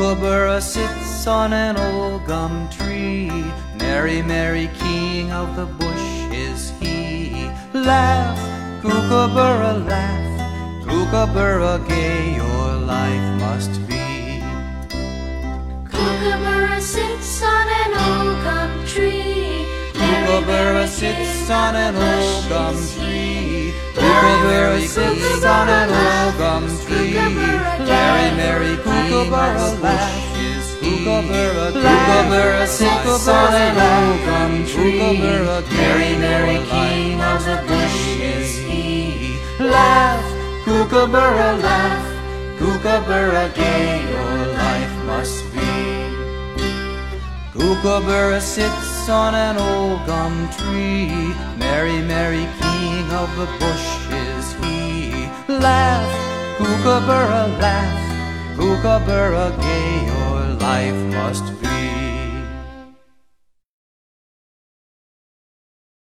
Kookaburra sits on an old gum tree. Merry, merry king of the bush is he. Laugh, Kookaburra, laugh. Kookaburra gay, your life must be. Kookaburra sits on an old gum tree. Kookaburra sits on an old gum tree. Kookaburra sits on an old gum tree. Kookaburra laugh Kookaburra, Kookaburra sits on an old tree. Merry, merry king of the bush is he. Laugh, Kookaburra, laugh. Kookaburra gay, your life must be. Kookaburra sits on an old gum tree. Merry, merry king of the bush is he. Laugh, Kookaburra. Kookaburra gay, your life must